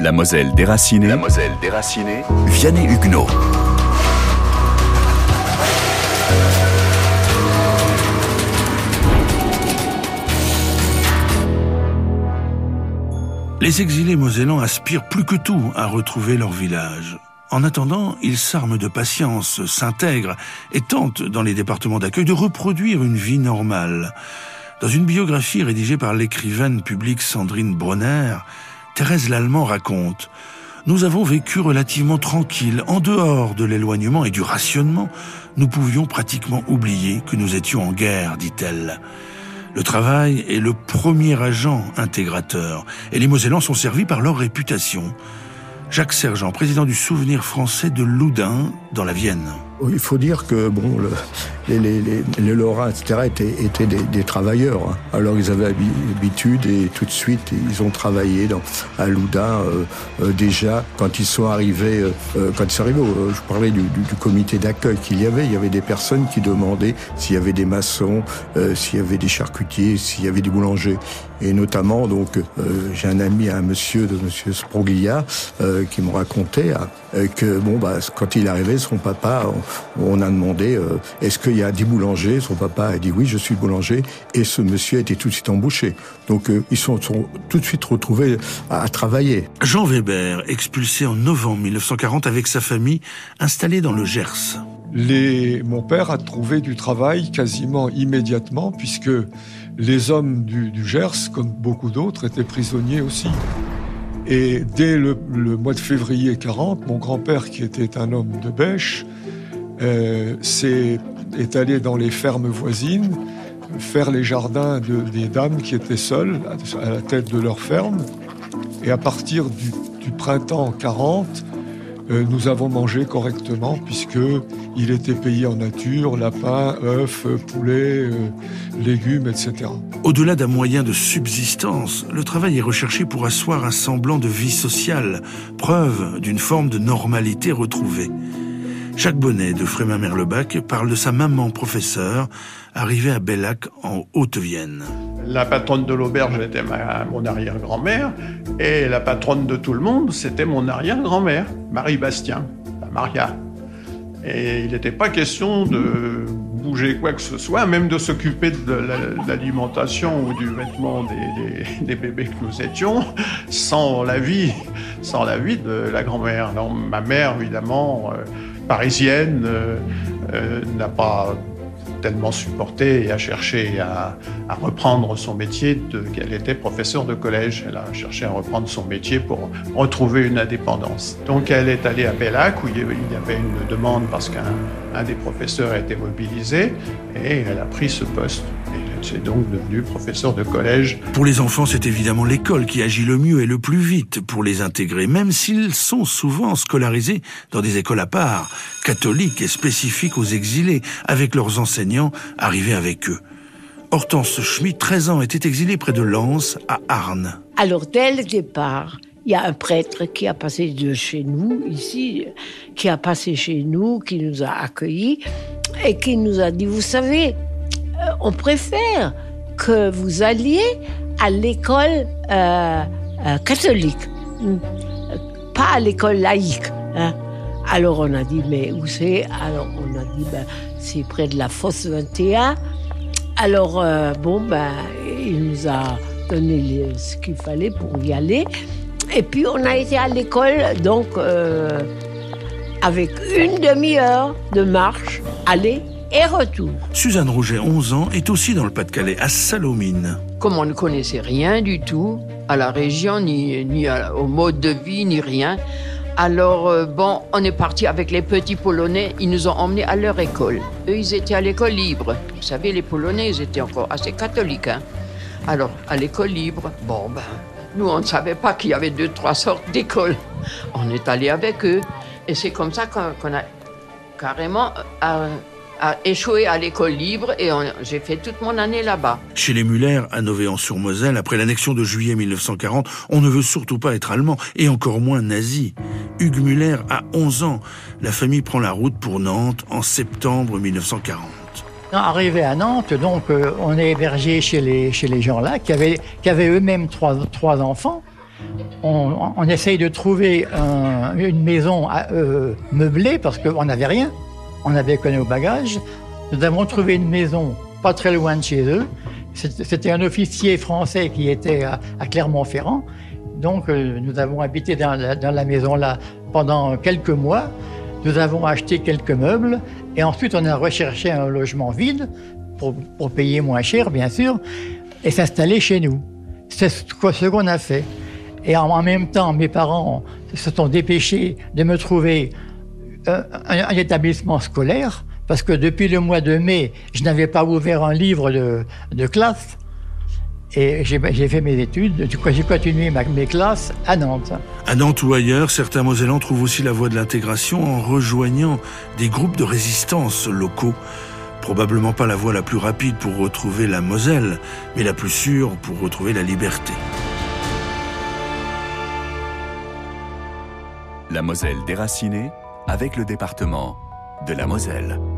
La Moselle déracinée. La Moselle déracinée. Vianney Huguenot. Les exilés mosellans aspirent plus que tout à retrouver leur village. En attendant, ils s'arment de patience, s'intègrent et tentent, dans les départements d'accueil, de reproduire une vie normale. Dans une biographie rédigée par l'écrivaine publique Sandrine Bronner, Thérèse Lallemand raconte Nous avons vécu relativement tranquille, en dehors de l'éloignement et du rationnement. Nous pouvions pratiquement oublier que nous étions en guerre, dit-elle. Le travail est le premier agent intégrateur et les Mosellans sont servis par leur réputation. Jacques Sergent, président du Souvenir français de Loudun, dans la Vienne. Il faut dire que bon, le, les, les, les, les Lorrains, etc., étaient, étaient des, travailleurs. Hein. Alors ils avaient l'habitude et tout de suite ils ont travaillé dans, à Loudun euh, euh, déjà quand ils sont arrivés. Euh, quand ils sont arrivés, je parlais du, comité d'accueil qu'il y avait. Il y avait des personnes qui demandaient s'il y avait des maçons, s'il y avait des charcutiers, s'il y avait des boulangers. Et notamment, donc, j'ai un ami, un monsieur de Monsieur Sproglia, qui me racontait que bon, bah, quand il arrivait, son papa, on, on a demandé est-ce qu'il y a des boulangers? Son papa a dit oui, je suis boulanger. Et ce monsieur a été tout de suite embauché. Donc euh, ils sont, sont, tout de suite retrouvés à, à, travailler. Jean Weber, expulsé en novembre 1940 avec sa famille, installé dans le Gers. Les... Mon père a trouvé du travail quasiment immédiatement puisque les hommes du, du Gers, comme beaucoup d'autres, étaient prisonniers aussi. Et dès le, mois de février 40, mon grand-père, qui était un homme de bêche, euh, est allé dans les fermes voisines faire les jardins de, des dames qui étaient seules à la tête de leur ferme. Et à partir du, du printemps 40, euh, nous avons mangé correctement puisque il était payé en nature, lapin, œufs, poulet, euh, légumes, etc. Au-delà d'un moyen de subsistance, le travail est recherché pour asseoir un semblant de vie sociale, preuve d'une forme de normalité retrouvée. Jacques Bonnet de Frémin-Merlebac parle de sa maman professeure arrivée à Bellac en Haute-Vienne. La patronne de l'auberge était ma, mon arrière-grand-mère et la patronne de tout le monde, c'était mon arrière-grand-mère, Marie Bastien, la Maria. Et il n'était pas question de bouger quoi que ce soit, même de s'occuper de l'alimentation ou du vêtement des, bébés que nous étions, sans la vie, sans la de la grand-mère. Ma mère, évidemment, euh, parisienne euh, euh, n'a pas tellement supporté et a cherché à, reprendre son métier qu'elle était professeure de collège. Elle a cherché à reprendre son métier pour retrouver une indépendance. Donc elle est allée à Bellac où il y avait une demande parce qu'un des professeurs a été mobilisé et elle a pris ce poste. C'est donc devenu professeur de collège. Pour les enfants, c'est évidemment l'école qui agit le mieux et le plus vite pour les intégrer, même s'ils sont souvent scolarisés dans des écoles à part, catholiques et spécifiques aux exilés, avec leurs enseignants arrivés avec eux. Hortense Schmitt, 13 ans, était exilée près de Lens, à Arnes. Alors, dès le départ, il y a un prêtre qui a passé de chez nous, ici, qui a passé chez nous, qui nous a accueillis et qui nous a dit, vous savez, on préfère que vous alliez à l'école euh, euh, catholique, pas à l'école laïque. Hein. Alors on a dit, mais où c'est? Alors on a dit, ben, c'est près de la fosse 21. Alors, euh, bon, ben, il nous a donné ce qu'il fallait pour y aller. Et puis on a été à l'école, donc, avec une demi-heure de marche, aller et retour. Suzanne Rouget, 11 ans, est aussi dans le Pas-de-Calais, à Salomine. Comme on ne connaissait rien du tout à la région, ni, ni à, au mode de vie, ni rien, alors, euh, bon, on est parti avec les petits Polonais. Ils nous ont emmenés à leur école. Eux, ils étaient à l'école libre. Vous savez, les Polonais, ils étaient encore assez catholiques. Hein. Alors, à l'école libre, bon, ben, nous, on ne savait pas qu'il y avait deux, trois sortes d'écoles. On est allé avec eux. Et c'est comme ça qu'on qu a carrément euh, a échoué à l'école libre et j'ai fait toute mon année là-bas. Chez les Muller, à Novéan-sur-Moselle, après l'annexion de juillet 1940, on ne veut surtout pas être allemand et encore moins nazi. Hugues Muller a 11 ans. La famille prend la route pour Nantes en septembre 1940. Arrivé à Nantes, donc euh, on est hébergé chez les, chez les gens là qui avaient, qui avaient eux-mêmes trois, trois enfants. on, essaye de trouver une maison euh, meublée parce qu'on n'avait rien. On n'avait que nos bagages. Nous avons trouvé une maison pas très loin de chez eux. C'était un officier français qui était à, Clermont-Ferrand. Donc, euh, nous avons habité dans la, maison là pendant quelques mois. Nous avons acheté quelques meubles et ensuite on a recherché un logement vide pour, payer moins cher, bien sûr, et s'installer chez nous. C'est ce qu'on a fait. Et en, même temps, mes parents se sont dépêchés de me trouver un, établissement scolaire, parce que depuis le mois de mai, je n'avais pas ouvert un livre de, classe. Et j'ai fait mes études, j'ai continué mes classes à Nantes. À Nantes ou ailleurs, certains Mosellans trouvent aussi la voie de l'intégration en rejoignant des groupes de résistance locaux. Probablement pas la voie la plus rapide pour retrouver la Moselle, mais la plus sûre pour retrouver la liberté. La Moselle déracinée avec le département de la Moselle.